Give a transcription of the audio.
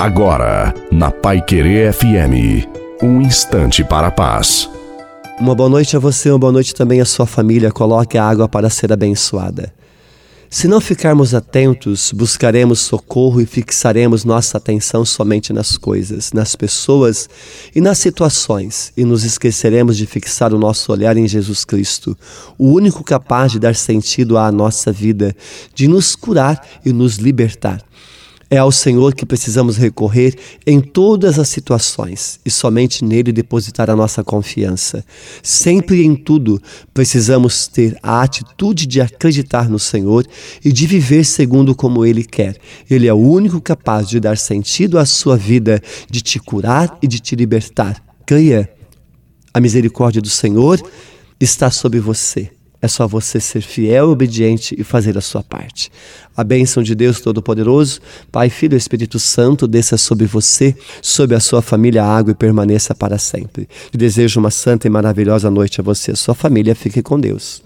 Agora, na Pai Querer FM, um instante para a paz. Uma boa noite a você, uma boa noite também à sua família. Coloque a água para ser abençoada. Se não ficarmos atentos, buscaremos socorro e fixaremos nossa atenção somente nas coisas, nas pessoas e nas situações, e nos esqueceremos de fixar o nosso olhar em Jesus Cristo, o único capaz de dar sentido à nossa vida, de nos curar e nos libertar. É ao Senhor que precisamos recorrer em todas as situações e somente nele depositar a nossa confiança. Sempre e em tudo precisamos ter a atitude de acreditar no Senhor e de viver segundo como ele quer. Ele é o único capaz de dar sentido à sua vida, de te curar e de te libertar. Creia. A misericórdia do Senhor está sobre você. É só você ser fiel e obediente e fazer a sua parte. A bênção de Deus Todo-Poderoso, Pai, Filho e Espírito Santo, desça sobre você, sobre a sua família, a água e permaneça para sempre. Te desejo uma santa e maravilhosa noite a você e a sua família. Fique com Deus.